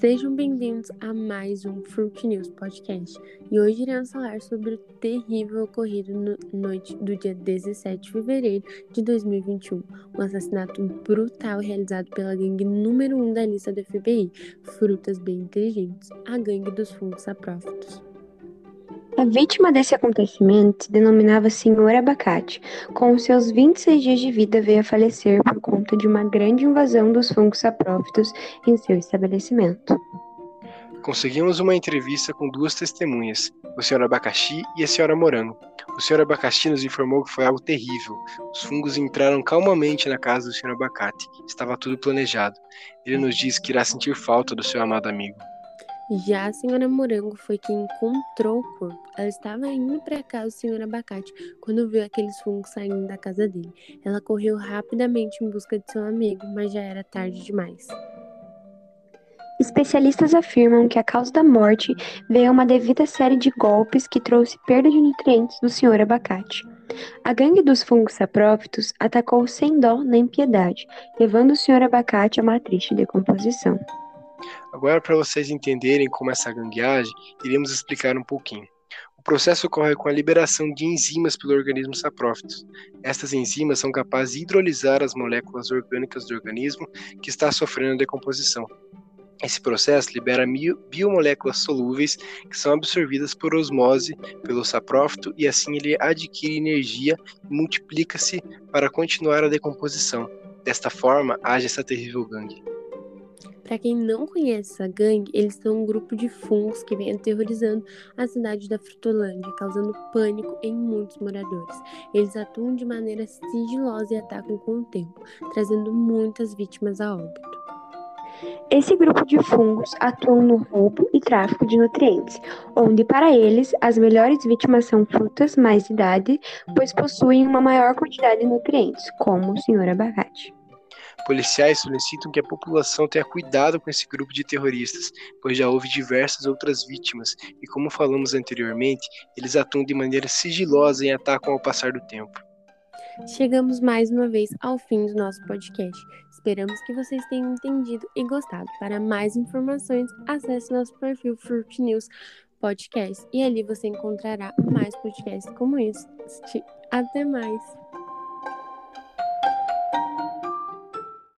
Sejam bem-vindos a mais um Fruit News Podcast. E hoje iremos falar sobre o terrível ocorrido na no noite do dia 17 de fevereiro de 2021, um assassinato brutal realizado pela gangue número 1 um da lista do FBI, Frutas Bem Inteligentes, a gangue dos fungos saprófitos. A vítima desse acontecimento se denominava Senhor Abacate. Com seus 26 dias de vida, veio a falecer por de uma grande invasão dos fungos saprófitos em seu estabelecimento. Conseguimos uma entrevista com duas testemunhas, o Sr. Abacaxi e a Sra. Morango. O Sr. Abacaxi nos informou que foi algo terrível. Os fungos entraram calmamente na casa do Sr. Abacate. Estava tudo planejado. Ele nos disse que irá sentir falta do seu amado amigo. Já a senhora Morango foi quem encontrou o corpo. Ela estava indo para casa do senhor Abacate quando viu aqueles fungos saindo da casa dele. Ela correu rapidamente em busca de seu amigo, mas já era tarde demais. Especialistas afirmam que a causa da morte veio a uma devida série de golpes que trouxe perda de nutrientes do senhor Abacate. A gangue dos fungos saprófitos atacou sem dó nem piedade, levando o senhor Abacate a uma triste decomposição. Agora, para vocês entenderem como essa gangue age, iremos explicar um pouquinho. O processo ocorre com a liberação de enzimas pelo organismo saprófitos. Estas enzimas são capazes de hidrolisar as moléculas orgânicas do organismo que está sofrendo decomposição. Esse processo libera biomoléculas solúveis que são absorvidas por osmose pelo saprófito e assim ele adquire energia e multiplica-se para continuar a decomposição. Desta forma, age essa terrível gangue. Para quem não conhece essa gangue, eles são um grupo de fungos que vem aterrorizando a cidade da Frutolândia, causando pânico em muitos moradores. Eles atuam de maneira sigilosa e atacam com o tempo, trazendo muitas vítimas a óbito. Esse grupo de fungos atuam no roubo e tráfico de nutrientes, onde para eles as melhores vítimas são frutas mais de idade, pois possuem uma maior quantidade de nutrientes, como o senhor abacate. Policiais solicitam que a população tenha cuidado com esse grupo de terroristas, pois já houve diversas outras vítimas e, como falamos anteriormente, eles atuam de maneira sigilosa e atacam ao passar do tempo. Chegamos mais uma vez ao fim do nosso podcast. Esperamos que vocês tenham entendido e gostado. Para mais informações, acesse nosso perfil Fruit News Podcast e ali você encontrará mais podcasts como este. Até mais!